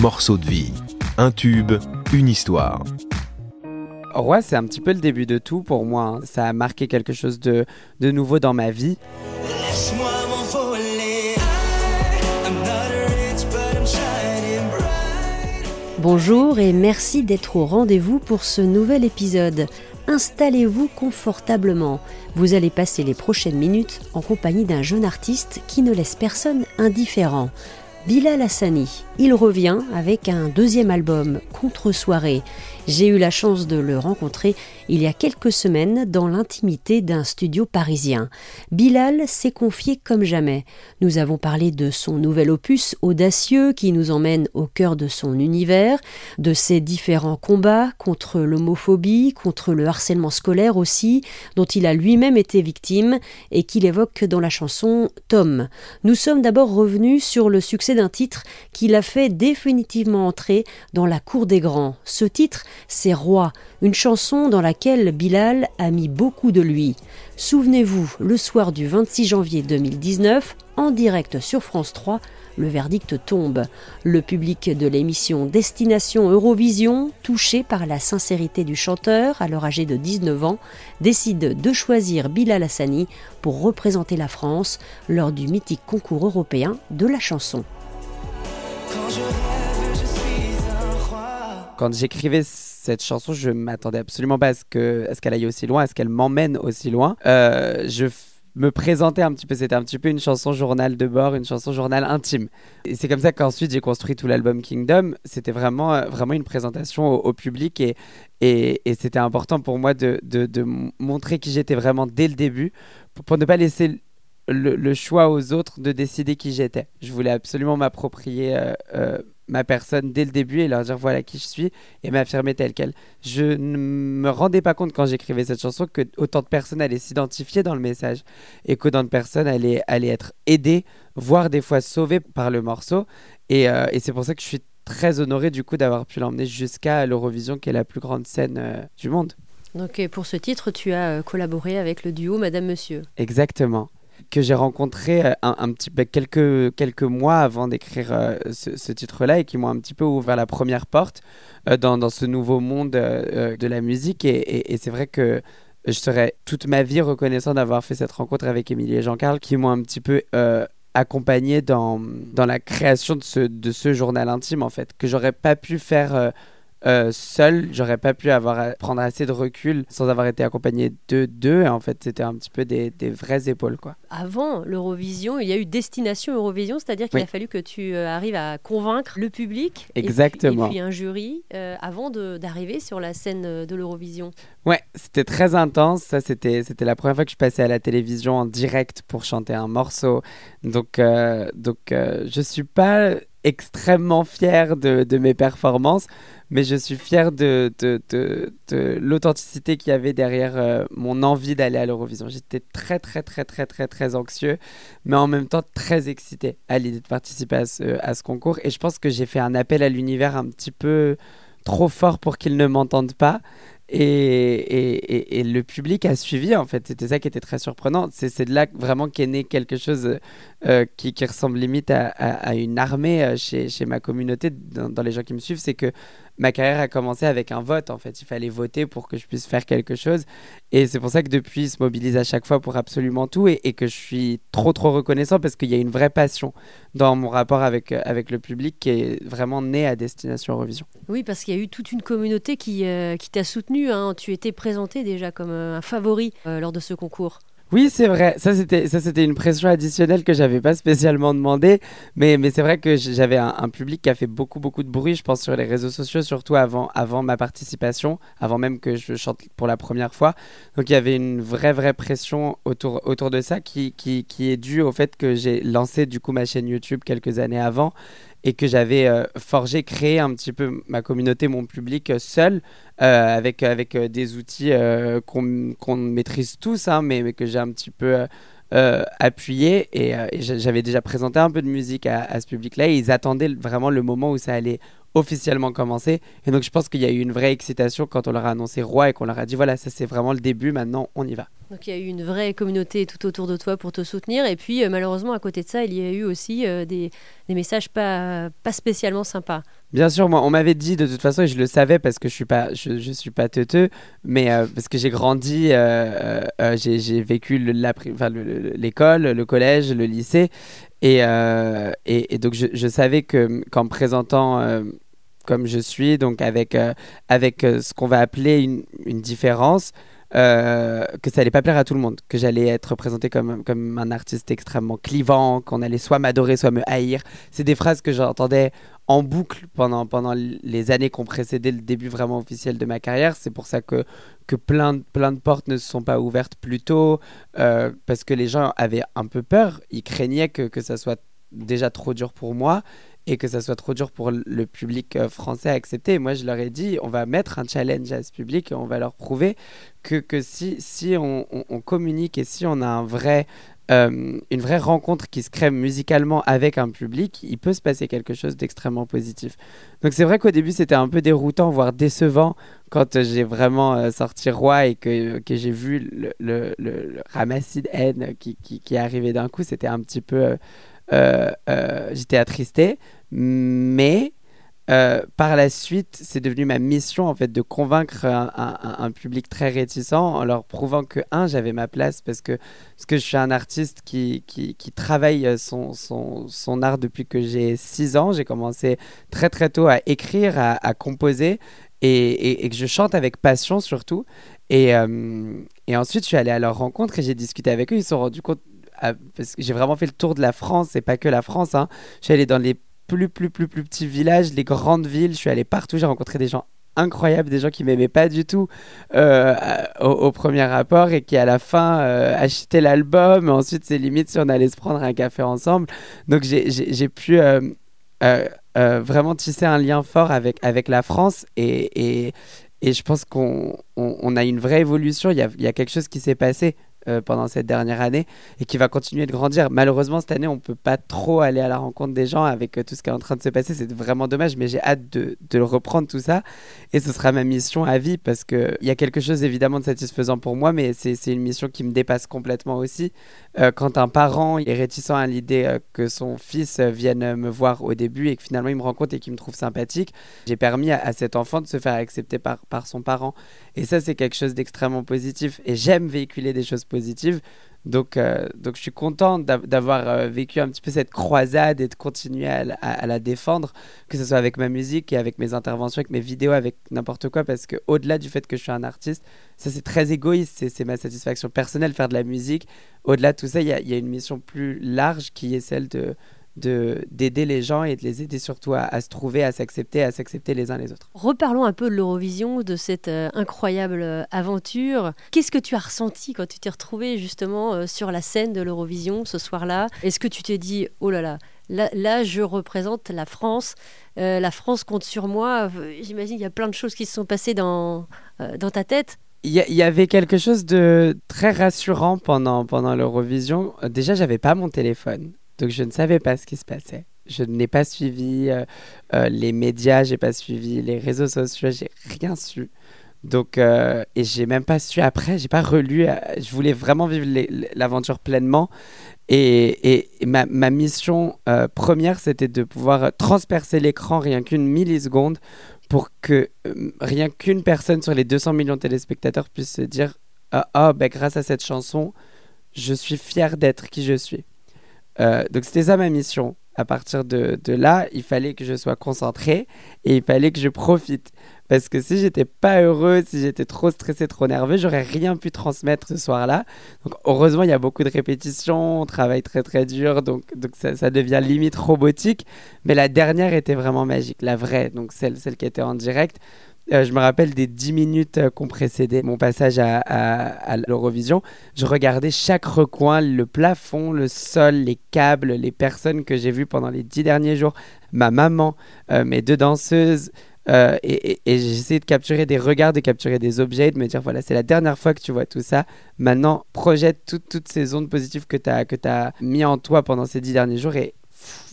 morceau de vie. Un tube, une histoire. Roi, c'est un petit peu le début de tout pour moi. hein. Ça a marqué quelque chose de, de nouveau dans ma vie. Laisse-moi m'envoler. Bonjour et merci d'être au rendez-vous pour ce nouvel épisode. Installez-vous confortablement. Vous allez passer les prochaines minutes en compagnie d'un jeune artiste qui ne laisse personne indifférent. Bilal Hassani. Il revient avec un deuxième album, Contre-soirée. J'ai eu la chance de le rencontrer il y a quelques semaines dans l'intimité d'un studio parisien. Bilal s'est confié comme jamais. Nous avons parlé de son nouvel opus audacieux qui nous emmène au cœur de son univers, de ses différents combats contre l'homophobie, contre le harcèlement scolaire aussi, dont il a lui-même été victime et qu'il évoque dans la chanson Tom. Nous sommes d'abord revenus sur le succès d'un titre qui l'a fait définitivement entrer dans la cour des grands. Ce titre, c'est Roi, une chanson dans laquelle Bilal a mis beaucoup de lui. Souvenez-vous, le soir du 26 janvier 2019, en direct sur France 3, le verdict tombe. Le public de l'émission Destination Eurovision, touché par la sincérité du chanteur, alors âgé de 19 ans, décide de choisir Bilal Hassani pour représenter la France lors du mythique concours européen de la chanson. Quand j'écrivais cette chanson, je m'attendais absolument pas à ce qu'elle aille aussi loin, à ce qu'elle m'emmène aussi loin. Euh, je me présentais un petit peu, c'était un petit peu une chanson journal de bord, une chanson journal intime. Et c'est comme ça qu'ensuite j'ai construit tout l'album Kingdom. C'était vraiment, euh, vraiment une présentation au, public et, c'était important pour moi de, montrer qui j'étais vraiment dès le début pour ne pas laisser le, le choix aux autres de décider qui j'étais. Je voulais absolument m'approprier euh, euh, ma personne dès le début et leur dire voilà qui je suis et m'affirmer telle qu'elle. Je ne me rendais pas compte quand j'écrivais cette chanson que autant de personnes allaient s'identifier dans le message et qu'autant de personnes allaient, allaient être aidées, voire des fois sauvées par le morceau. Et, euh, et c'est pour ça que je suis très honoré du coup d'avoir pu l'emmener jusqu'à l'Eurovision qui est la plus grande scène du monde. Donc pour ce titre, tu as collaboré avec le duo Madame Monsieur. Exactement. Que j'ai rencontré euh, un, petit, bah, quelques, quelques mois avant d'écrire euh, ce, titre-là et qui m'ont un petit peu ouvert la première porte euh, dans, dans ce nouveau monde de la musique. Et, c'est vrai que je serai toute ma vie reconnaissant d'avoir fait cette rencontre avec Émilie et Jean-Carl qui m'ont un petit peu accompagné dans, dans la création de ce, de ce journal intime, en fait, que j'aurais pas pu faire. Euh, seul, j'aurais pas pu avoir à prendre assez de recul sans avoir été accompagné de deux. Et en fait, c'était un petit peu des, des vraies épaules, quoi. Avant l'Eurovision, il y a eu Destination Eurovision, c'est-à-dire qu'il Oui. a fallu que tu euh, arrives à convaincre le public et puis- Exactement. et puis, un jury euh, avant d'arriver sur la scène de l'Eurovision. Ouais, c'était très intense. Ça, c'était, c'était la première fois que je passais à la télévision en direct pour chanter un morceau. Donc, donc je suis pas extrêmement fier de, de mes performances, mais je suis fier de, de, de, l'authenticité qu'il y avait derrière euh, mon envie d'aller à l'Eurovision. J'étais très, très, très, très, très, très anxieux, mais en même temps très excité à l'idée de participer à ce, à ce concours. Et je pense que j'ai fait un appel à l'univers un petit peu trop fort pour qu'il ne m'entende pas. Et, et, et- et le public a suivi, en fait. C'était ça qui était très surprenant. C'est de là vraiment qu'est né quelque chose euh, qui, qui ressemble limite à, à- à une armée euh, chez, chez ma communauté, dans, dans les gens qui me suivent. C'est que ma carrière a commencé avec un vote, en fait. Il fallait voter pour que je puisse faire quelque chose. Et c'est pour ça que depuis, ils se mobilisent à chaque fois pour absolument tout et, que je suis trop, trop reconnaissant parce qu'il y a une vraie passion dans mon rapport avec, euh, avec le public qui est vraiment né à Destination Eurovision. Oui, parce qu'il y a eu toute une communauté qui, euh, qui t'a soutenu. hein. Tu étais présenté déjà comme euh, un favori lors de ce concours. Oui, c'est vrai. Ça, c'était, ça, c'était une pression additionnelle que j'avais pas spécialement demandé. Mais, mais c'est vrai que j'avais un, un public qui a fait beaucoup, beaucoup de bruit, je pense, sur les réseaux sociaux, surtout avant, avant ma participation, avant même que je chante pour la première fois. Donc, il y avait une vraie, vraie pression autour, autour de ça qui, qui, qui est due au fait que j'ai lancé, du coup, ma chaîne YouTube quelques années avant et que j'avais euh, forgé, créé un petit peu ma communauté, mon public euh, seul, euh, avec, avec des outils qu'on qu'on maîtrise tous, hein, mais, mais que j'ai un petit peu appuyé. Et, et j'a- j'avais déjà présenté un peu de musique à, à ce public-là. Et ils attendaient vraiment le moment où ça allait officiellement commencer. Et donc je pense qu'il y a eu une vraie excitation quand on leur a annoncé roi et qu'on leur a dit voilà, ça c'est vraiment le début, maintenant on y va. Donc il y a eu une vraie communauté tout autour de toi pour te soutenir. Et puis euh, malheureusement, à côté de ça, il y a eu aussi euh, des, des messages pas, pas spécialement sympas. Bien sûr, moi, on m'avait dit de toute façon, et je le savais parce que je suis pas, je, je suis pas teuteux, mais euh, parce que j'ai grandi, euh, euh, j'ai j'ai vécu le- la pri- enfin, le- le- l'école, le, collège, le lycée, et, et, et donc je, je savais que qu'en présentant comme je suis, donc avec, euh, avec euh, ce qu'on va appeler une, une différence, euh, que ça allait pas plaire à tout le monde, que j'allais être présenté comme, comme un artiste extrêmement clivant, qu'on allait soit m'adorer, soit me haïr. C'est des phrases que j'entendais en boucle pendant, pendant les années qui ont précédé le début vraiment officiel de ma carrière. C'est pour ça que, que plein, de- plein de portes ne se sont pas ouvertes plus tôt, parce que les gens avaient un peu peur, ils craignaient que, que ça soit déjà trop dur pour moi et que ça soit trop dur pour le public euh, français à accepter. Moi, je leur ai dit, on va mettre un challenge à ce public et on va leur prouver que, que si, si on, communique et si on a un vrai, euh, une vraie rencontre qui se crée musicalement avec un public, il peut se passer quelque chose d'extrêmement positif. Donc c'est vrai qu'au début, c'était un peu déroutant, voire décevant quand j'ai vraiment euh, sorti Roi et que, que j'ai vu le, le, ramassis de haine qui, qui, qui arrivé d'un coup. C'était un petit peu... j'étais attristé, mais euh, par la suite, c'est devenu ma mission en fait de convaincre un, public très réticent en leur prouvant que un, j'avais ma place parce que parce que je suis un artiste qui, qui, travaille euh, son, son, art depuis que j'ai 6 ans. J'ai commencé très très tôt à écrire, à, composer et, et- que je chante avec passion surtout. Et, euh, et ensuite, je suis allé à leur rencontre et j'ai discuté avec eux. Ils se sont rendus compte parce que j'ai vraiment fait le tour de la France et pas que la France. hein. Je suis allé dans les plus, plus, plus, plus petits villages, les grandes villes. Je suis allé partout. J'ai rencontré des gens incroyables, des gens qui m'aimaient pas du tout euh, au, premier rapport et qui à la fin euh, achetaient l'album. Ensuite, c'est limite si on allait se prendre un café ensemble. Donc j'ai- pu euh, vraiment tisser un lien fort avec, avec la France et, et, je pense qu'on on, on a une vraie évolution. Il y a, il y a quelque chose qui s'est passé euh, pendant cette dernière année et qui va continuer de grandir. Malheureusement, cette année, on peut pas trop aller à la rencontre des gens avec euh, tout ce qui est en train de se passer. C'est vraiment dommage, mais j'ai hâte de, de le reprendre tout ça. Et ce sera ma mission à vie parce qu'il y a quelque chose évidemment de satisfaisant pour moi, mais c'est une mission qui me dépasse complètement aussi. Euh, quand un parent est réticent à l'idée que son fils vienne me voir au début et que finalement il me rencontre et qu'il me trouve sympathique, j'ai permis à, à cet enfant de se faire accepter par, par son parent. Et ça, c'est quelque chose d'extrêmement positif. Et j'aime véhiculer des choses positives. Donc, euh, donc je suis content d'av- d'avoir euh, vécu un petit peu cette croisade et de continuer à, la- défendre, que ce soit avec ma musique et avec mes interventions, avec mes vidéos, avec n'importe quoi, parce que au-delà du fait que je suis un artiste, ça c'est très égoïste, c'est- ma satisfaction personnelle, faire de la musique. Au-delà de tout ça, il y y a une mission plus large qui est celle de- d'aider les gens et de les aider surtout à, à se trouver, à s'accepter, à s'accepter les uns les autres. Reparlons un peu de l'Eurovision, de cette euh, incroyable euh, aventure. Qu'est-ce que tu as ressenti quand tu t'es retrouvé justement euh, sur la scène de l'Eurovision ce soir-là? Est-ce que tu t'es dit, oh là là, là, là, je représente la France, euh, la France compte sur moi J'imagine qu'il y a plein de choses qui se sont passées dans, euh, dans ta tête? Il y, y avait quelque chose de très rassurant pendant, pendant l'Eurovision. Déjà, j'avais pas mon téléphone, donc je ne savais pas ce qui se passait. Je n'ai pas suivi euh, euh, les médias, j'ai pas suivi les réseaux sociaux, j'ai rien su. Donc, euh, et j'ai même pas su après, j'ai pas relu. euh, je voulais vraiment vivre l'aventure pleinement. Et, ma, mission première, c'était de pouvoir transpercer l'écran rien qu'une milliseconde pour que rien qu'une personne sur les 200 millions de téléspectateurs puisse se dire Ah, ah, ben, grâce à cette chanson, je suis fier d'être qui je suis. Euh, donc, c'était ça ma mission. À partir de, là, il fallait que je sois concentré et il fallait que je profite. Parce que si j'étais pas heureux, si j'étais trop stressé, trop nerveux, j'aurais rien pu transmettre ce soir-là. Donc heureusement, il y a beaucoup de répétitions, on travaille très très dur, donc, donc ça, ça devient limite robotique. Mais la dernière était vraiment magique, la vraie, donc celle, celle qui était en direct. Euh, je me rappelle des 10 minutes euh, qu'on précédait mon passage à, l'Eurovision. Je regardais chaque recoin, le plafond, le sol, les câbles, les personnes que j'ai vues pendant les 10 derniers jours, ma maman, euh, mes deux danseuses. euh, et et- essayé de capturer des regards, de capturer des objets, de me dire voilà, c'est la dernière fois que tu vois tout ça. Maintenant, projette toutes- ces ondes positives que tu as, que mis en toi pendant ces 10 derniers jours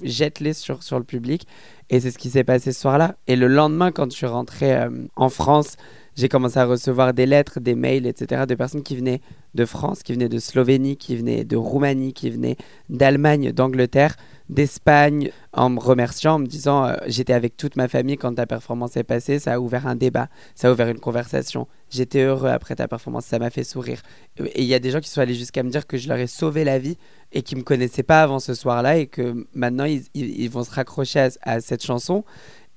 jette-les sur, sur le public. Et c'est ce qui s'est passé ce soir-là. Et le lendemain, quand je suis rentré euh, en France, j'ai commencé à recevoir des lettres, des mails, etc., de personnes qui venaient de France, qui venaient de Slovénie, qui venaient de Roumanie, qui venaient d'Allemagne, d'Angleterre, d'Espagne en me remerciant, en me disant euh, j'étais avec toute ma famille quand ta performance est passée, ça a ouvert un débat, ça a ouvert une conversation. J'étais heureux après ta performance, ça m'a fait sourire. Et il y a des gens qui sont allés jusqu'à me dire que je leur ai sauvé la vie et qui me connaissaient pas avant ce soir-là et que maintenant ils, vont se raccrocher à cette chanson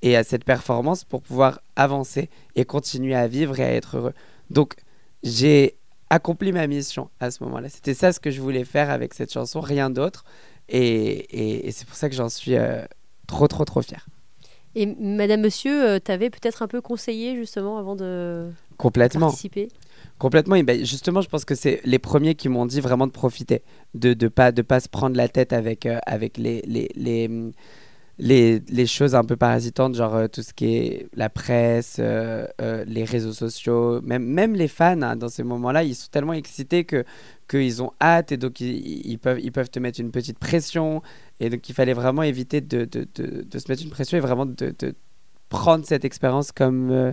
et à cette performance pour pouvoir avancer et continuer à vivre et à être heureux. Donc j'ai accompli ma mission à ce moment-là. C'était ça ce que je voulais faire avec cette chanson, rien d'autre. Et, et- et c'est pour ça que j'en suis euh, trop, trop, trop fier. Et Madame Monsieur, euh, t'avais peut-être un peu conseillé justement avant de Complètement. participer? Complètement. Et ben, justement, je pense que c'est les premiers qui m'ont dit vraiment de profiter, de ne pas, de pas se prendre la tête avec, euh, avec les, les, les, les, les choses un peu parasitantes, genre euh, tout ce qui est la presse, euh, les réseaux sociaux, même, même les fans, hein, dans ces moments-là, ils sont tellement excités que qu'ils ont hâte et donc ils, peuvent, ils peuvent te mettre une petite pression. Et donc il fallait vraiment éviter de, de, de, de se mettre une pression et vraiment de, prendre cette expérience comme... euh,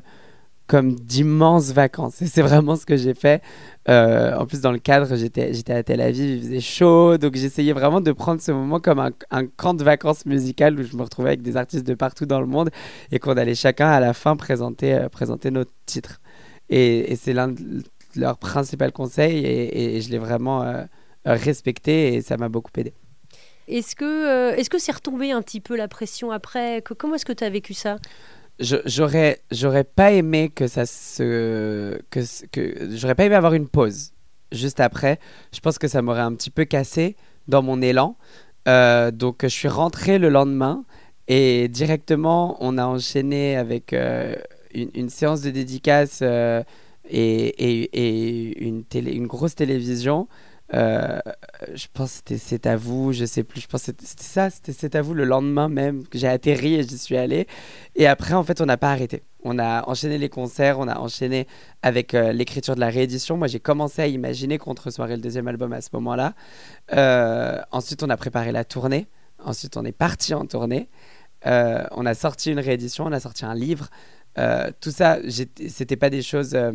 comme d'immenses vacances. Et c'est vraiment ce que j'ai fait. Euh, en plus, dans le cadre, j'étais, à Tel Aviv, il faisait chaud. Donc, j'essayais vraiment de prendre ce moment comme un, un camp de vacances musicales où je me retrouvais avec des artistes de partout dans le monde et qu'on allait chacun à la fin présenter, euh, présenter notre titre. Et, et c'est l'un de leurs principaux conseils et, je l'ai vraiment euh, respecté et ça m'a beaucoup aidé. Est-ce que euh, est-ce que c'est retombé un petit peu la pression après? Que- Comment est-ce que tu as vécu ça? J'aurais j'aurais pas aimé que ça se que ce- que j'aurais pas aimé avoir une pause juste après. Je pense que ça m'aurait un petit peu cassé dans mon élan. Euh, donc je suis rentré le lendemain et directement on a enchaîné avec une, une séance de dédicace et, une télé une grosse télévision Euh, je pense que c'était C'est à vous, je sais plus. Je pense c'était ça, c'était C'est à vous le lendemain même que j'ai atterri et j'y suis allé. Et après, en fait, on n'a pas arrêté. On a enchaîné les concerts, on a enchaîné avec euh, l'écriture de la réédition. Moi, j'ai commencé à imaginer qu'on recevoir le deuxième album à ce moment-là. Euh, ensuite, on a préparé la tournée. Ensuite, on est parti en tournée. On a sorti une réédition, on a sorti un livre. Euh, tout ça, c'était pas des choses. euh,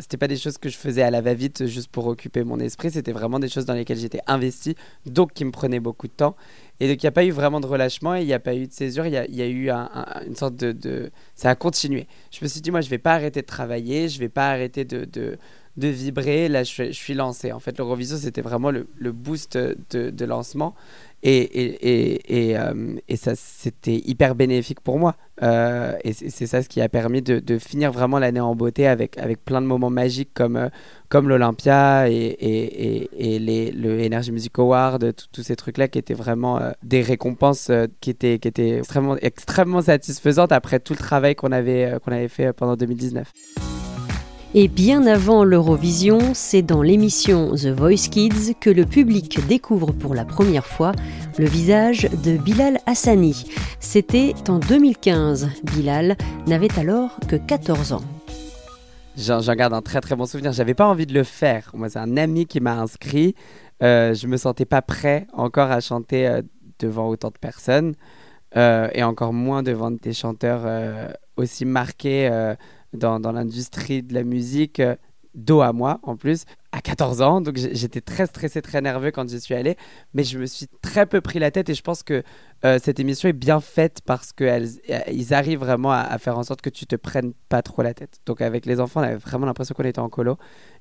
c'était pas des choses que je faisais à la va-vite juste pour occuper mon esprit, c'était vraiment des choses dans lesquelles j'étais investi, donc qui me prenaient beaucoup de temps. Et donc il n'y a pas eu vraiment de relâchement il n'y a pas eu de césure, il y y a eu un- un- une sorte de, de- Ça a continué. Je me suis dit, moi, je vais pas arrêter de travailler, je vais pas arrêter de, de, de vibrer, là, je suis lancé. En fait, l'Eurovision, c'était vraiment le, le boost de, de lancement. Et, et, euh, et ça, c'était hyper bénéfique pour moi. Euh, et c'est ça ce qui a permis de, finir vraiment l'année en beauté avec, avec plein de moments magiques comme, euh, comme l'Olympia et, les, le Energy Music Award, tous ces trucs-là qui étaient vraiment des récompenses qui, étaient, qui étaient extrêmement, extrêmement satisfaisantes après tout le travail qu'on avait, qu'on avait fait pendant 2019. Et bien avant l'Eurovision, c'est dans l'émission The Voice Kids que le public découvre pour la première fois le visage de Bilal Hassani. C'était en 2015. Bilal n'avait alors que 14 ans. J'en garde un très très bon souvenir. J'avais pas envie de le faire. Moi, c'est un ami qui m'a inscrit. Euh, je me sentais pas prêt encore à chanter euh, devant autant de personnes euh, et encore moins devant des chanteurs euh, aussi marqués dans, dans l'industrie de la musique, euh, dos à moi en plus, à 14 ans. Donc j'étais très stressé, très nerveux quand j'y suis allé, mais je me suis très peu pris la tête et je pense que euh, cette émission est bien faite parce qu'ils arrivent vraiment à, faire en sorte que tu te prennes pas trop la tête. Donc avec les enfants, on avait vraiment l'impression qu'on était en colo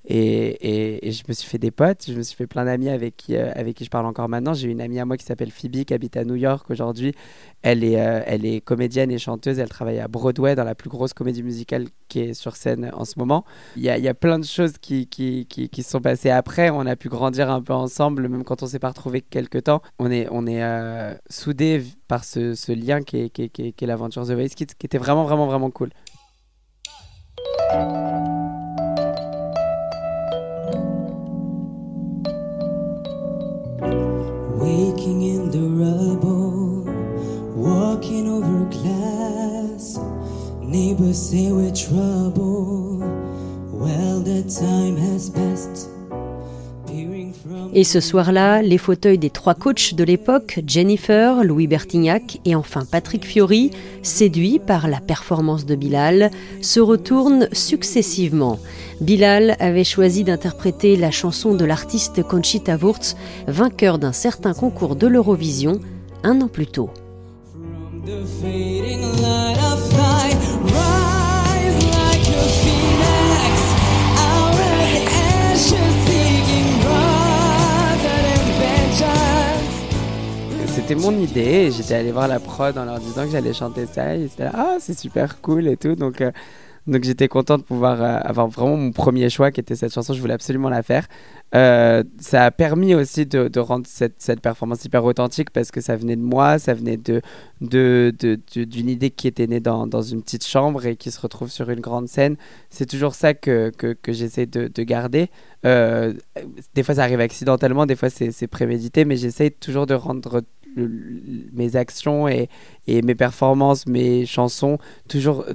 et, je me suis fait des potes, je me suis fait plein d'amis avec qui, euh, avec qui je parle encore maintenant. J'ai une amie à moi qui s'appelle Phoebe qui habite à New York aujourd'hui. Elle est, euh, elle est comédienne et chanteuse, elle travaille à Broadway dans la plus grosse comédie musicale qui est sur scène en ce moment. Il y a, y a plein de choses qui, qui, qui sont passées après. On a pu grandir un peu ensemble, même quand on s'est pas retrouvés quelque temps. On est, on est euh, par ce, lien qui est, qui est, qui est- l'aventure The Voice Kids, qui était vraiment, vraiment, vraiment cool. Waking in the rubble, walking over glass. Neighbors say we're trouble. Et ce soir-là, les fauteuils des trois coachs de l'époque, Jennifer, Louis Bertignac et enfin Patrick Fiori, séduits par la performance de Bilal, se retournent successivement. Bilal avait choisi d'interpréter la chanson de l'artiste Conchita Wurst, vainqueur d'un certain concours de l'Eurovision, un an plus tôt. From the C'était mon idée j'étais allé voir la prod en leur disant que j'allais chanter ça et c'était là, ah c'est super cool et tout. Donc euh, donc j'étais content de pouvoir euh, avoir vraiment mon premier choix qui était cette chanson. Je voulais absolument la faire. Euh, ça a permis aussi de, rendre cette, performance hyper authentique parce que ça venait de moi ça venait de de- de- d'une idée qui était née dans, dans une petite chambre et qui se retrouve sur une grande scène. C'est toujours ça que, que, j'essaie de, de garder. Des fois ça arrive accidentellement des fois c'est prémédité mais j'essaie toujours de rendre mes actions et, et mes performances, mes chansons, toujours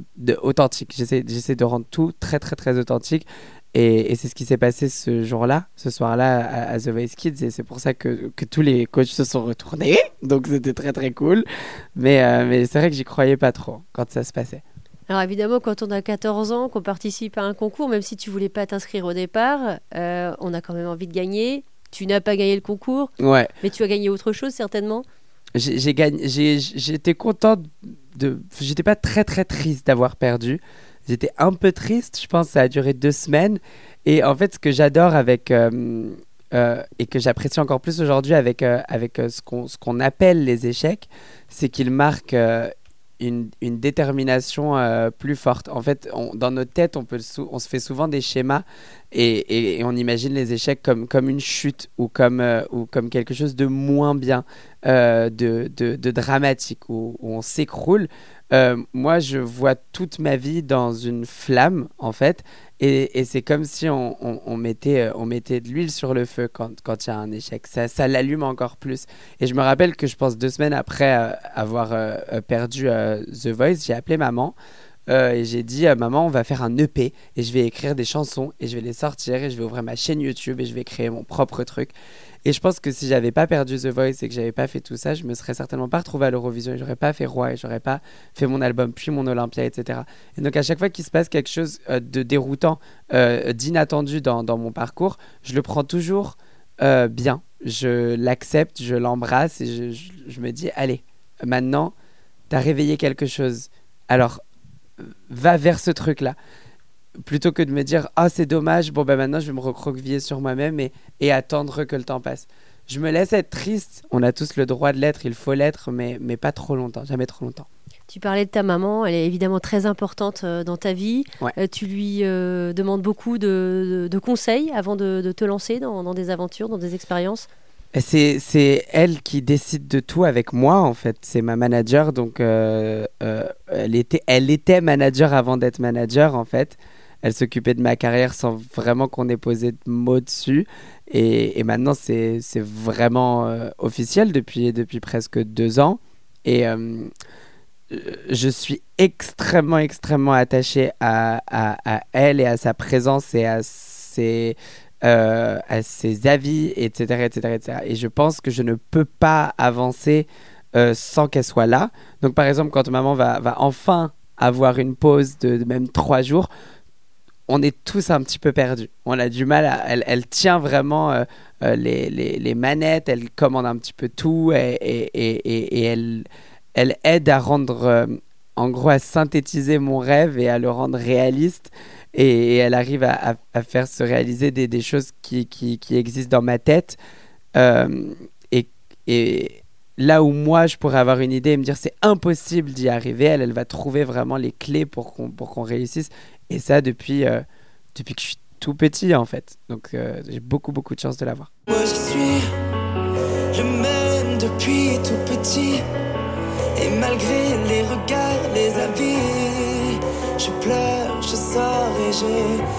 authentiques. J'essaie, de rendre tout très très très authentique. Et, c'est ce qui s'est passé ce jour-là, ce soir-là à, à The Voice Kids. Et c'est pour ça que, que tous les coachs se sont retournés. Donc c'était très très cool. Mais, euh, mais c'est vrai que j'y croyais pas trop quand ça se passait. Alors évidemment, quand on a 14 ans, qu'on participe à un concours, même si tu voulais pas t'inscrire au départ, euh, on a quand même envie de gagner. Tu n'as pas gagné le concours, Ouais. mais tu as gagné autre chose certainement. j'ai gagné j'étais content de j'étais pas très très triste d'avoir perdu j'étais un peu triste je pense ça a duré deux semaines et en fait ce que j'adore avec euh, euh, et que j'apprécie encore plus aujourd'hui avec euh, avec euh, ce qu'on ce qu'on appelle les échecs c'est qu'ils marquent euh, une, détermination euh, plus forte. En fait, dans notre tête, on, se fait souvent des schémas et, on imagine les échecs comme, une chute ou comme, euh, ou comme quelque chose de moins bien, euh, de, dramatique, où, on s'écroule. Moi, je vois toute ma vie dans une flamme, en fait, et, c'est comme si on, mettait, euh, on mettait de l'huile sur le feu quand il y a un échec. Ça, ça l'allume encore plus. Et je me rappelle que je pense deux semaines après euh, avoir euh, perdu The Voice, j'ai appelé maman. Euh, et j'ai dit, maman, on va faire un EP et je vais écrire des chansons et je vais les sortir et je vais ouvrir ma chaîne YouTube et je vais créer mon propre truc. Et je pense que si j'avais pas perdu The Voice et que j'avais pas fait tout ça, je me serais certainement pas retrouvé à l'Eurovision et j'aurais pas fait Roi et j'aurais pas fait mon album puis mon Olympia, etc. Et donc à chaque fois qu'il se passe quelque chose euh, de déroutant, euh, d'inattendu dans, mon parcours, je le prends toujours bien. Je l'accepte, je l'embrasse et je, je- me dis, allez, maintenant, tu as réveillé quelque chose. Alors, va vers ce truc-là. Plutôt que de me dire, ah, c'est dommage, bon, ben maintenant, je vais me recroqueviller sur moi-même et, et attendre que le temps passe. Je me laisse être triste. On a tous le droit de l'être, il faut l'être, mais, mais pas trop longtemps, jamais trop longtemps. Tu parlais de ta maman, elle est évidemment très importante euh, dans ta vie. Ouais. Euh, tu lui euh, demandes beaucoup de, de- de conseils avant de, de te lancer dans, dans des aventures, dans des expériences? C'est, elle qui décide de tout avec moi, en fait. C'est ma manager, donc euh, euh, elle, était, elle était manager avant d'être manager, en fait. Elle s'occupait de ma carrière sans vraiment qu'on ait posé de mots dessus. Et, et maintenant, c'est, vraiment euh, officiel depuis, depuis presque deux ans. Et je suis extrêmement, extrêmement attaché à, à, à elle et à sa présence et à ses, euh, à ses avis, etc., etc., etc. Et je pense que je ne peux pas avancer euh, sans qu'elle soit là. Donc, par exemple, quand maman va, va enfin avoir une pause de, même trois jours, on est tous un petit peu perdus. On a du mal. Elle, elle tient vraiment euh, les, les, les manettes, elle commande un petit peu tout et, et, et, et- elle, elle aide à rendre. en gros, à synthétiser mon rêve et à le rendre réaliste. Et, elle arrive à, faire se réaliser des, choses qui, existent dans ma tête. Euh, et, là où moi, je pourrais avoir une idée et me dire c'est impossible d'y arriver, elle, elle va trouver vraiment les clés pour qu'on réussisse. Et ça, depuis, euh, depuis que je suis tout petit, en fait. Donc, euh, j'ai beaucoup, beaucoup de chance de l'avoir. Moi je suis le même depuis tout petit. Et malgré les regards, les avis, je pleure, je sors et je.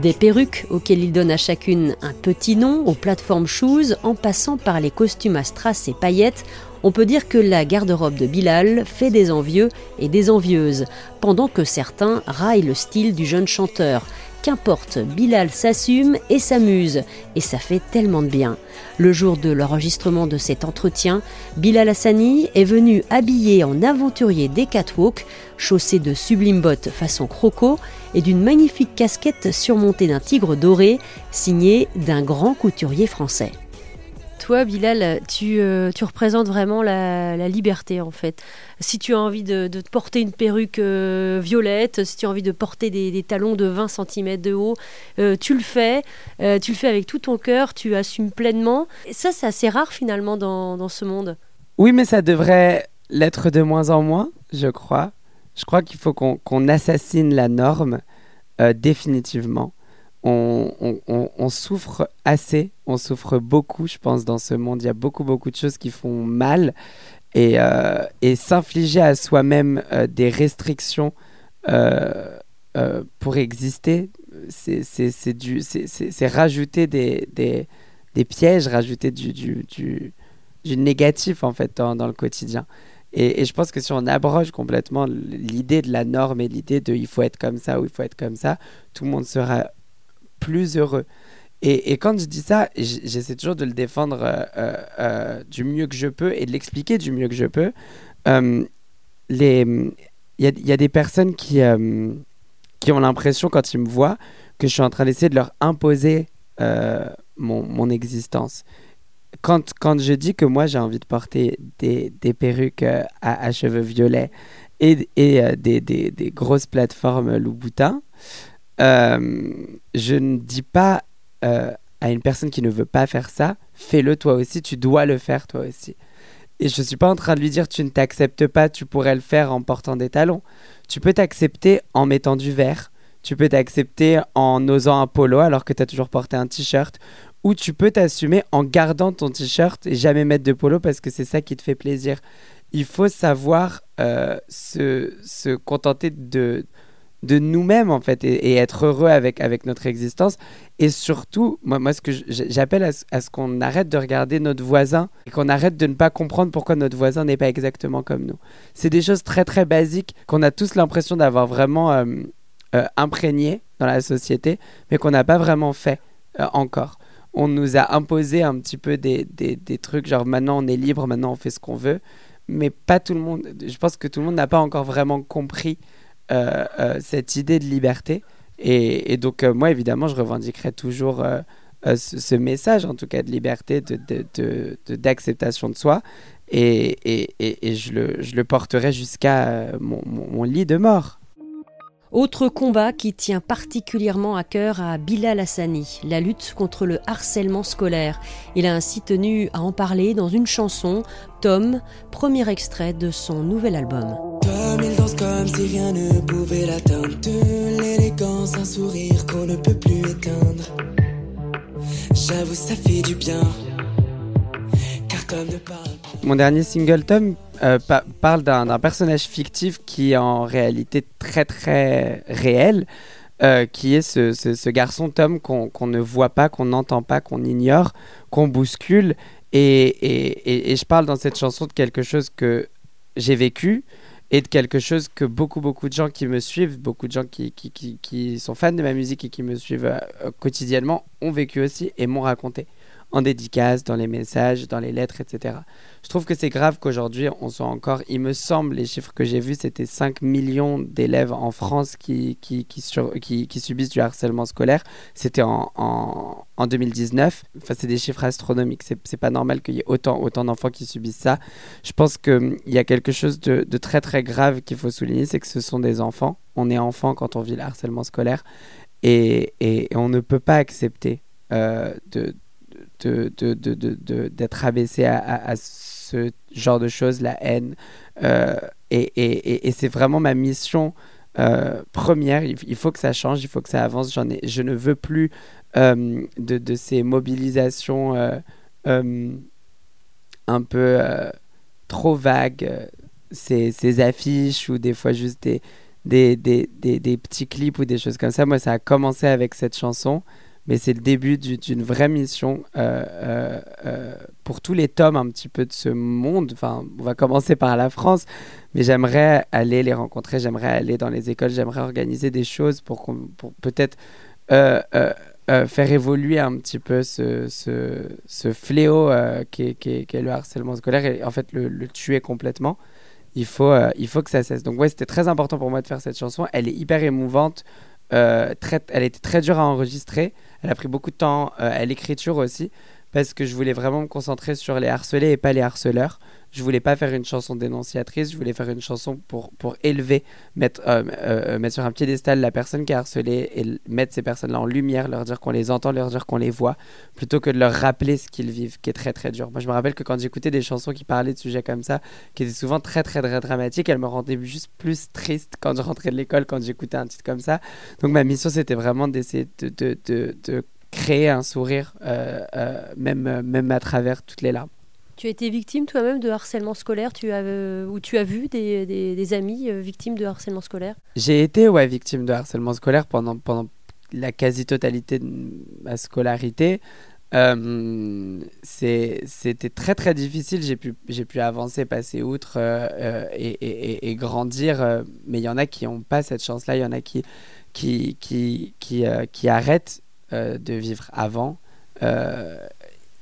Des perruques auxquelles il donne à chacune un petit nom, aux plateformes shoes, en passant par les costumes à strass et paillettes, on peut dire que la garde-robe de Bilal fait des envieux et des envieuses, pendant que certains raillent le style du jeune chanteur. Qu'importe, Bilal s'assume et s'amuse, et ça fait tellement de bien. Le jour de l'enregistrement de cet entretien, Bilal Hassani est venu habillé en aventurier des catwalks, chaussé de sublimes bottes façon croco et d'une magnifique casquette surmontée d'un tigre doré, signée d'un grand couturier français. Toi, Bilal, tu, euh, représentes vraiment la, liberté en fait. Si tu as envie de, porter une perruque euh, violette, si tu as envie de porter des, talons de 20 cm de haut, euh, tu le fais. tu le fais avec tout ton cœur, tu assumes pleinement. Ça, c'est assez rare finalement dans ce monde. Oui, mais ça devrait l'être de moins en moins, je crois. Je crois qu'il faut qu'on assassine la norme définitivement on, souffre assez, on souffre beaucoup, je pense, dans ce monde. Il y a beaucoup, beaucoup de choses qui font mal. Et, euh, s'infliger à soi-même euh, des restrictions euh, pour exister, c'est rajouter des, des, pièges, rajouter du, du, du, négatif, en fait, dans, le quotidien. Et, et, je pense que si on abroge complètement l'idée de la norme et l'idée de il faut être comme ça ou il faut être comme ça, tout le monde sera plus heureux. Et, et, quand je dis ça, j'essaie toujours de le défendre euh, euh, euh, du mieux que je peux et de l'expliquer du mieux que je peux. Il y, a des personnes qui, qui ont l'impression, quand ils me voient, que je suis en train d'essayer de leur imposer mon, mon, existence. Quand, quand je dis que moi j'ai envie de porter des, des perruques à, à, cheveux violets et, et des, des, des, grosses plateformes Louboutin, euh, je ne dis pas euh, à une personne qui ne veut pas faire ça, fais-le toi aussi, tu dois le faire toi aussi. Et je ne suis pas en train de lui dire tu ne t'acceptes pas, tu pourrais le faire en portant des talons. Tu peux t'accepter en mettant du vert, tu peux t'accepter en osant un polo alors que tu as toujours porté un t-shirt, ou tu peux t'assumer en gardant ton t-shirt et jamais mettre de polo parce que c'est ça qui te fait plaisir. Il faut savoir euh, se, se, contenter de, de nous-mêmes en fait et, être heureux avec, avec notre existence. Et surtout moi, moi ce que j'appelle à, ce qu'on arrête de regarder notre voisin et qu'on arrête de ne pas comprendre pourquoi notre voisin n'est pas exactement comme nous. C'est des choses très très basiques qu'on a tous l'impression d'avoir vraiment euh, euh, dans la société mais qu'on n'a pas vraiment fait euh, encore. On nous a imposé un petit peu des, des, des trucs genre maintenant on est libre maintenant on fait ce qu'on veut mais pas tout le monde je pense que tout le monde n'a pas encore vraiment compris cette idée de liberté. Et, donc, euh, moi, évidemment, je revendiquerai toujours ce, message, en tout cas, de liberté, d'acceptation de, de, soi. Et, et, et je, le, je, le, porterai jusqu'à mon, mon, lit de mort. Autre combat qui tient particulièrement à cœur à Bilal Hassani, la lutte contre le harcèlement scolaire. Il a ainsi tenu à en parler dans une chanson, Tom, premier extrait de son nouvel album. Mon dernier single, Tom, euh, parle d'un personnage fictif qui est en réalité très très réel. Euh, qui est ce, ce, garçon Tom qu'on ne voit pas, qu'on n'entend pas, qu'on ignore, qu'on bouscule. Et, et, et, je parle dans cette chanson de quelque chose que j'ai vécu et de quelque chose que beaucoup, beaucoup de gens qui me suivent, beaucoup de gens qui, qui, qui, sont fans de ma musique et qui me suivent euh, quotidiennement ont vécu aussi et m'ont raconté en dédicace, dans les messages, dans les lettres, etc. Je trouve que c'est grave qu'aujourd'hui, on soit encore, il me semble, les chiffres que j'ai vus, c'était 5 millions d'élèves en France qui, qui, qui, subissent du harcèlement scolaire. C'était en, en, 2019. Enfin, c'est des chiffres astronomiques. C'est pas normal qu'il y ait autant, autant d'enfants qui subissent ça. Je pense qu'il y a quelque chose de, de très, très grave qu'il faut souligner, c'est que ce sont des enfants. On est enfant quand on vit le harcèlement scolaire. Et, et, on ne peut pas accepter euh, de d'être abaissé à, ce genre de choses, la haine. Euh, et, c'est vraiment ma mission euh, première. Il, faut que ça change, il faut que ça avance. J'en ai, je ne veux plus euh, de, ces mobilisations un peu trop vagues, ces, ces, affiches ou des fois juste des, des, des, des, petits clips ou des choses comme ça. Moi, ça a commencé avec cette chanson mais c'est le début d'une vraie mission euh, euh, euh, pour tous les tomes un petit peu de ce monde. Enfin, on va commencer par la France, mais j'aimerais aller les rencontrer, j'aimerais aller dans les écoles, j'aimerais organiser des choses pour, peut-être faire évoluer un petit peu ce, ce, ce fléau qui est, le harcèlement scolaire et en fait le, tuer complètement. Il faut, il faut que ça cesse. Donc ouais, c'était très important pour moi de faire cette chanson. Elle est hyper émouvante. elle était très dure à enregistrer. Elle a pris beaucoup de temps euh, à l'écriture aussi, parce que je voulais vraiment me concentrer sur les harcelés et pas les harceleurs. Je voulais pas faire une chanson dénonciatrice, je voulais faire une chanson pour, pour élever, mettre, euh, euh, mettre sur un piédestal la personne qui est harcelée et mettre ces personnes-là en lumière, leur dire qu'on les entend, leur dire qu'on les voit, plutôt que de leur rappeler ce qu'ils vivent, qui est très très dur. Moi, je me rappelle que quand j'écoutais des chansons qui parlaient de sujets comme ça, qui étaient souvent très très très dramatiques, elles me rendaient juste plus triste quand je rentrais de l'école, quand j'écoutais un titre comme ça. Donc ma mission, c'était vraiment d'essayer de, de, de, créer un sourire, euh, même, même à travers toutes les larmes. Tu as été victime toi-même de harcèlement scolaire tu as, euh, Ou tu as vu des, des, amis euh, victimes de harcèlement scolaire? J'ai été ouais, victime de harcèlement scolaire pendant, pendant la quasi-totalité de ma scolarité. Euh, C'était très très difficile, j'ai pu, pu avancer, passer outre euh, et, et, et, grandir, mais il y en a qui n'ont pas cette chance-là, il y en a qui, qui, qui, qui, qui arrêtent de vivre avant.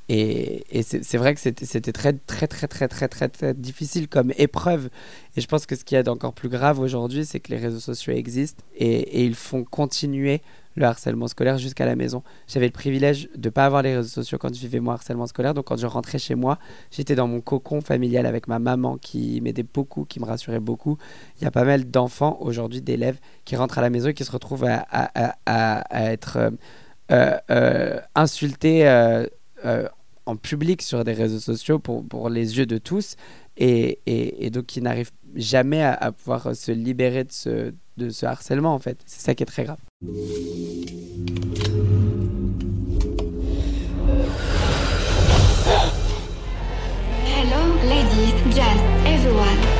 Et, c'est vrai que c'était très, très, très, très, très, très, très difficile comme épreuve. Et je pense que ce qui est encore plus grave aujourd'hui, c'est que les réseaux sociaux existent et, ils font continuer le harcèlement scolaire jusqu'à la maison. J'avais le privilège de ne pas avoir les réseaux sociaux quand je vivais mon harcèlement scolaire. Donc quand je rentrais chez moi, j'étais dans mon cocon familial avec ma maman qui m'aidait beaucoup, qui me rassurait beaucoup. Il y a pas mal d'enfants aujourd'hui, d'élèves, qui rentrent à la maison et qui se retrouvent à, être euh, euh insultés. Euh, euh, en public sur des réseaux sociaux pour, pour les yeux de tous et, et, donc qui n'arrivent jamais à, pouvoir se libérer de ce, de ce harcèlement en fait. C'est ça qui est très grave. Hello, ladies, everyone.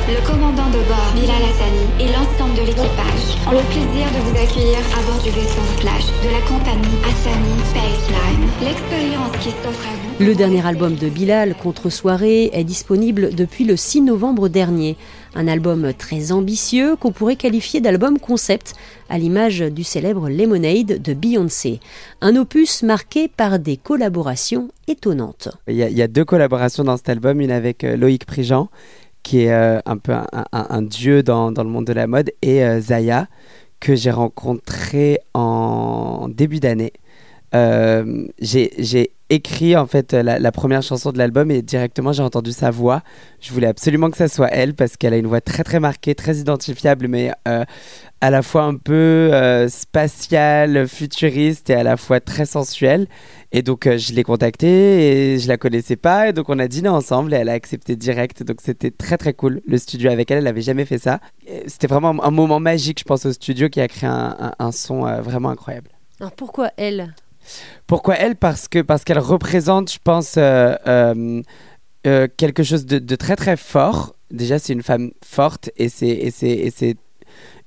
Le commandant de bord, Bilal Hassani, et l'ensemble de l'équipage ont le plaisir de vous accueillir à bord du vaisseau Flash de la compagnie Hassani Space Line. L'expérience qui s'offre à vous le dernier album de Bilal, Contre Soirée, est disponible depuis le 6 novembre dernier. Un album très ambitieux qu'on pourrait qualifier d'album concept, à l'image du célèbre Lemonade de Beyoncé. Un opus marqué par des collaborations étonnantes. Il y a, il y a deux collaborations dans cet album, une avec euh, Loïc Prigent, qui est euh, un peu un, dieu dans, dans, le monde de la mode, et euh, Zaya, que j'ai rencontré en début d'année. Euh, j'ai écrit en fait la, première chanson de l'album et directement j'ai entendu sa voix. Je voulais absolument que ça soit elle parce qu'elle a une voix très très marquée, très identifiable, mais à la fois un peu spatiale, futuriste et à la fois très sensuelle. Et donc euh, je l'ai contactée et je la connaissais pas et donc on a dîné ensemble et elle a accepté direct. Donc c'était très très cool le studio avec elle. Elle n'avait jamais fait ça. C'était vraiment un moment magique, je pense, au studio qui a créé un, un, un son euh, vraiment incroyable. Alors pourquoi elle? Pourquoi elle? Parce que parce qu'elle représente, je pense, euh, quelque chose de, de, très très fort. Déjà, c'est une femme forte et c'est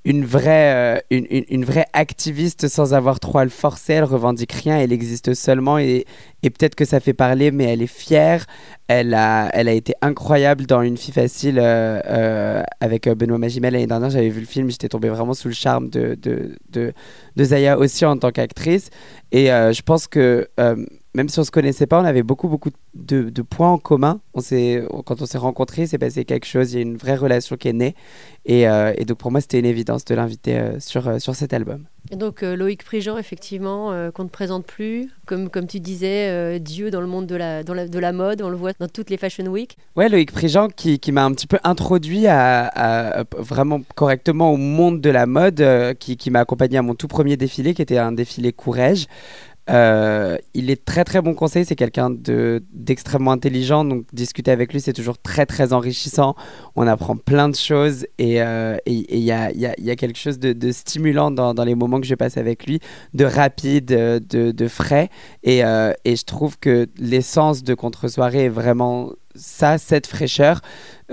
une vraie, euh, une, une, vraie activiste sans avoir trop à le forcer. Elle revendique rien, elle existe seulement et, et peut-être que ça fait parler, mais elle est fière. Elle a, elle a été incroyable dans Une fille facile euh, euh, avec Benoît Magimel l'année dernière. J'avais vu le film, j'étais tombée vraiment sous le charme de, de, de Zaya aussi en tant qu'actrice. Et je pense que même si on se connaissait pas, on avait beaucoup beaucoup de, de points en commun. On s'est, quand on s'est rencontrés, c'est passé quelque chose. Il y a une vraie relation qui est née. Et, euh, et donc pour moi, c'était une évidence de l'inviter euh, sur euh, sur cet album. Et donc Loïc Prigent, effectivement, qu'on ne présente plus, comme comme tu disais, Dieu dans le monde de la, dans la de la mode. On le voit dans toutes les Fashion Week. Ouais, Loïc Prigent qui, qui m'a un petit peu introduit à, à, vraiment correctement au monde de la mode, qui, qui m'a accompagné à mon tout premier défilé, qui était un défilé Courrèges. Euh, il est très très bon conseil, c'est quelqu'un d'extrêmement intelligent, donc discuter avec lui c'est toujours très très enrichissant, on apprend plein de choses et il euh, et, y, a, y, y, a, quelque chose de, de stimulant dans, les moments que je passe avec lui, de rapide, de, de frais. Et, euh, et je trouve que l'essence de contre-soirée est vraiment ça, cette fraîcheur.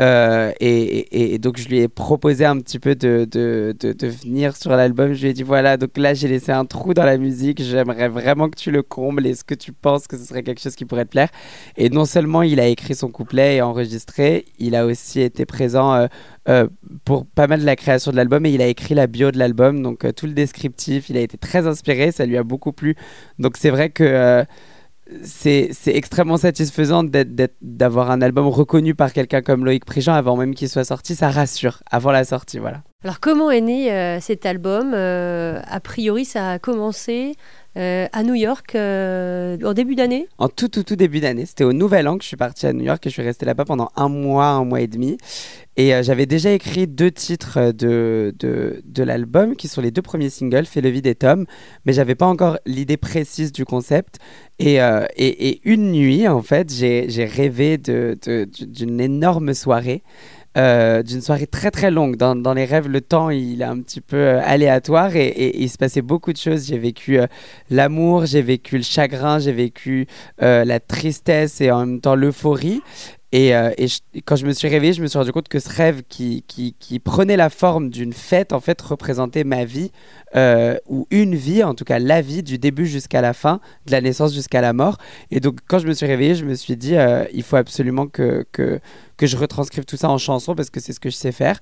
Euh, et, donc, je lui ai proposé un petit peu de, de, venir sur l'album. Je lui ai dit voilà, donc là, j'ai laissé un trou dans la musique. J'aimerais vraiment que tu le combles. Est-ce que tu penses que ce serait quelque chose qui pourrait te plaire? Et non seulement il a écrit son couplet et enregistré, il a aussi été présent euh, euh, pour pas mal de la création de l'album et il a écrit la bio de l'album. Donc, tout le descriptif, il a été très inspiré. Ça lui a beaucoup plu. Donc, c'est vrai que c'est extrêmement satisfaisant d'avoir un album reconnu par quelqu'un comme Loïc Prigent avant même qu'il soit sorti. Ça rassure avant la sortie, voilà. Alors comment est né euh, cet album? Euh, A priori, ça a commencé euh, à New York en début d'année? En tout, tout, tout début d'année. C'était au Nouvel An que je suis partie à New York et je suis restée là-bas pendant un mois, un mois et demi. Et j'avais déjà écrit deux titres de, de, de l'album, qui sont les deux premiers singles, Fais le vide et Tom, mais j'avais pas encore l'idée précise du concept. Et, et, et, une nuit, en fait, j'ai rêvé d'une énorme soirée. Euh, d'une soirée très très longue. Dans, dans, les rêves, le temps il est un petit peu euh, aléatoire et, il se passait beaucoup de choses. J'ai vécu euh, l'amour, j'ai vécu le chagrin, j'ai vécu la tristesse et en même temps l'euphorie. Et, et quand je me suis réveillé, je me suis rendu compte que ce rêve qui, prenait la forme d'une fête, en fait, représentait ma vie, ou une vie, en tout cas la vie, du début jusqu'à la fin, de la naissance jusqu'à la mort. Et donc, quand je me suis réveillé, je me suis dit, il faut absolument que, je retranscrive tout ça en chanson parce que c'est ce que je sais faire.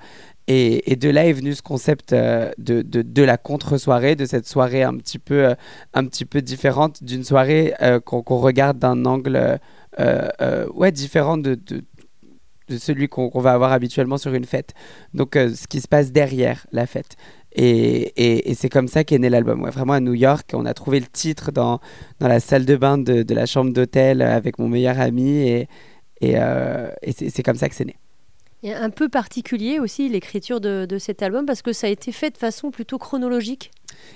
Et, de là est venu ce concept euh, de, la contre-soirée, de cette soirée un petit peu, euh, différente d'une soirée euh, qu'on regarde d'un angle ouais, différent de, de, de celui qu'on va avoir habituellement sur une fête. Donc ce qui se passe derrière la fête. Et, et, et c'est comme ça qu'est né l'album. Ouais, vraiment à New York, on a trouvé le titre dans, dans la salle de bain de, de la chambre d'hôtel avec mon meilleur ami. Et, euh, et, c'est comme ça que c'est né. Et un peu particulier aussi l'écriture de, de, cet album parce que ça a été fait de façon plutôt chronologique.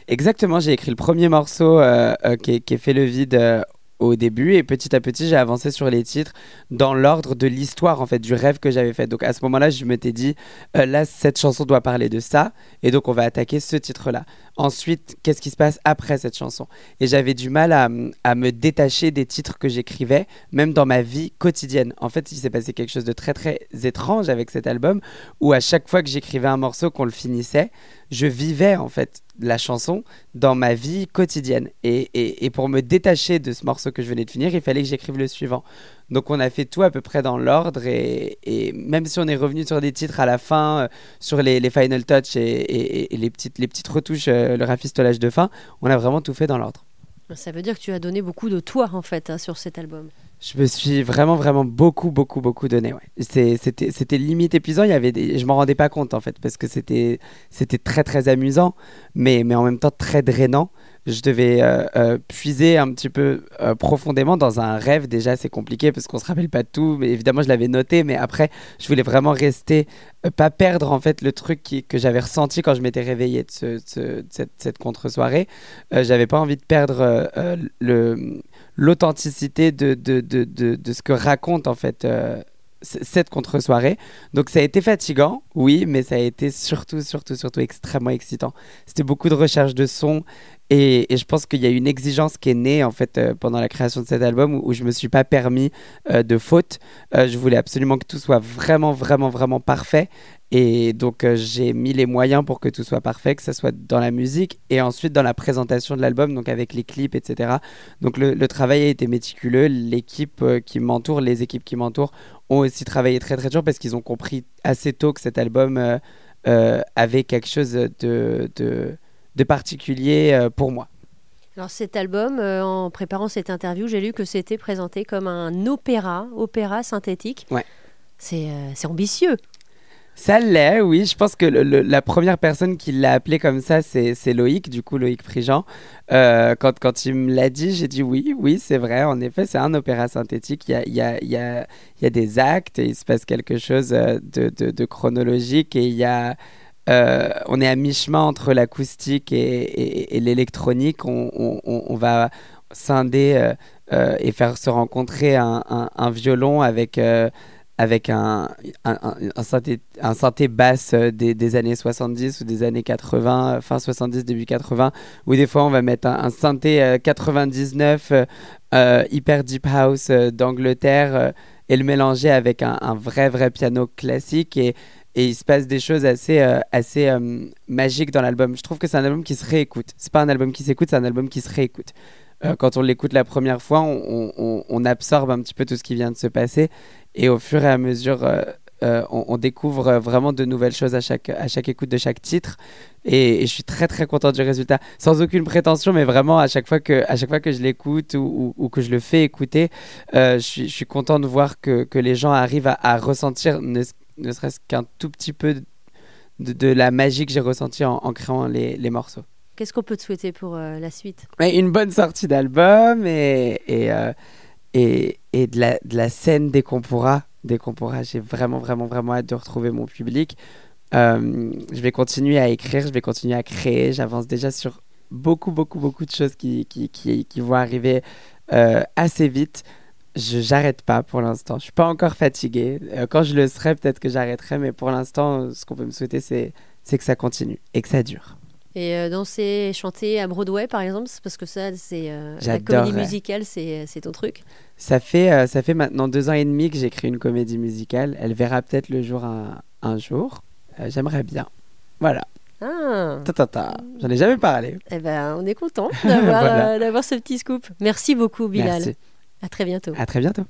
Exactement, j'ai écrit le premier morceau euh, euh, qui, qui, est fait le vide au début et petit à petit j'ai avancé sur les titres dans l'ordre de l'histoire en fait du rêve que j'avais fait. Donc à ce moment là je m'étais dit euh, là cette chanson doit parler de ça et donc on va attaquer ce titre là ensuite qu'est-ce qui se passe après cette chanson? Et j'avais du mal à, me détacher des titres que j'écrivais même dans ma vie quotidienne. En fait il s'est passé quelque chose de très très étrange avec cet album où à chaque fois que j'écrivais un morceau qu'on le finissait je vivais en fait la chanson dans ma vie quotidienne. Et, et, pour me détacher de ce morceau que je venais de finir, il fallait que j'écrive le suivant. Donc on a fait tout à peu près dans l'ordre et, et, même si on est revenu sur des titres à la fin, euh, sur les, les, final touch et, les, petites, les petites retouches, euh, le rafistolage de fin, on a vraiment tout fait dans l'ordre. Ça veut dire que tu as donné beaucoup de toi en fait hein, sur cet album. Je me suis vraiment, vraiment beaucoup, beaucoup, beaucoup donné. Ouais. C'était, limite épuisant. Il y avait des... Je m'en rendais pas compte en fait, parce que c'était, c'était très, très amusant, mais, mais en même temps très drainant. Je devais euh, euh, puiser un petit peu euh, profondément dans un rêve. Déjà, c'est compliqué parce qu'on se rappelle pas de tout. Mais évidemment, je l'avais noté. Mais après, je voulais vraiment rester, pas perdre en fait le truc que j'avais ressenti quand je m'étais réveillé de, ce, cette, contre-soirée. j'avais pas envie de perdre l'authenticité de, ce que raconte en fait cette contre-soirée. Donc ça a été fatigant, oui, mais ça a été surtout, surtout, surtout extrêmement excitant. C'était beaucoup de recherche de son et, je pense qu'il y a une exigence qui est née en fait euh, pendant la création de cet album où, je me suis pas permis euh, de faute. je voulais absolument que tout soit vraiment, vraiment, vraiment parfait et donc euh, j'ai mis les moyens pour que tout soit parfait, que ce soit dans la musique et ensuite dans la présentation de l'album, donc avec les clips, etc. Donc le, travail a été méticuleux. L'équipe euh, qui m'entoure, les équipes qui m'entourent ont aussi travaillé très très dur parce qu'ils ont compris assez tôt que cet album euh, avait quelque chose de, de particulier pour moi. Alors cet album, en préparant cette interview, j'ai lu que c'était présenté comme un opéra, opéra synthétique. Ouais. C'est ambitieux. Ça l'est, oui. Je pense que la première personne qui l'a appelé comme ça, c'est Loïc, du coup, Loïc Prigent. Euh, quand, quand il me l'a dit, j'ai dit oui, oui, c'est vrai. En effet, c'est un opéra synthétique. Il y a, il y, a, il y, a, il y a des actes et il se passe quelque chose euh, de, de, chronologique et il y a. Euh, on est à mi-chemin entre l'acoustique et, l'électronique. On, va scinder et faire se rencontrer un, violon avec avec un, synthé, basse euh, des, années 70 ou des années 80, euh, fin 70, début 80, où des fois on va mettre un, synthé 99 euh, hyper deep house d'Angleterre et le mélanger avec un, vrai, vrai piano classique. Et, et il se passe des choses assez, assez magiques dans l'album. Je trouve que c'est un album qui se réécoute. C'est pas un album qui s'écoute, c'est un album qui se réécoute. quand on l'écoute la première fois, on, on, on, absorbe un petit peu tout ce qui vient de se passer. Et au fur et à mesure, euh, euh, on, découvre vraiment de nouvelles choses à chaque, à chaque écoute de chaque titre. Et, je suis très très content du résultat. Sans aucune prétention, mais vraiment à chaque fois que, à chaque fois que je l'écoute ou, ou, que je le fais écouter, euh, je, suis, je, suis, content de voir que, que les gens arrivent à, à ressentir ne, ne serait-ce qu'un tout petit peu de, de la magie que j'ai ressentie en, en créant les, les morceaux. Qu'est-ce qu'on peut te souhaiter pour euh, la suite? Mais une bonne sortie d'album et, et, euh, et, et de, la, de la scène dès qu'on pourra. Dès qu'on pourra, j'ai vraiment, vraiment, vraiment hâte de retrouver mon public. Euh, je vais continuer à écrire, je vais continuer à créer. J'avance déjà sur beaucoup, beaucoup, beaucoup de choses qui, qui, qui, qui vont arriver assez vite. Je j'arrête pas pour l'instant. Je suis pas encore fatigué. Euh, quand je le serai, peut-être que j'arrêterai. Mais pour l'instant, ce qu'on peut me souhaiter, c'est c'est que ça continue et que ça dure. Et euh, danser chanter à Broadway, par exemple, parce que ça, c'est euh, la comédie musicale, c'est c'est ton truc? Ça fait, euh, ça fait maintenant deux ans et demi que j'écris une comédie musicale. Elle verra peut-être le jour un, un jour. Euh, J'aimerais bien. Voilà. Ah, Ta, ta, ta. J'en ai jamais parlé. eh ben, on est content d'avoir Voilà. euh, d'avoir ce petit scoop. Merci beaucoup, Bilal. Merci. À très bientôt. À très bientôt.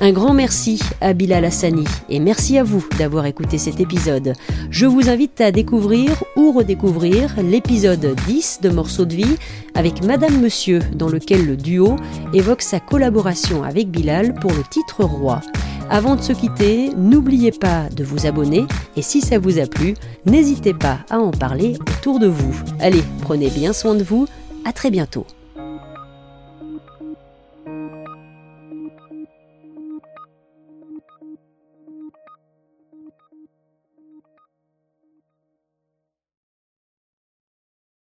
Un grand merci à Bilal Hassani et merci à vous d'avoir écouté cet épisode. Je vous invite à découvrir ou redécouvrir l'épisode 10 de Morceaux de vie avec Madame Monsieur dans lequel le duo évoque sa collaboration avec Bilal pour le titre roi. Avant de se quitter, n'oubliez pas de vous abonner et si ça vous a plu, n'hésitez pas à en parler autour de vous. Allez, prenez bien soin de vous, à très bientôt.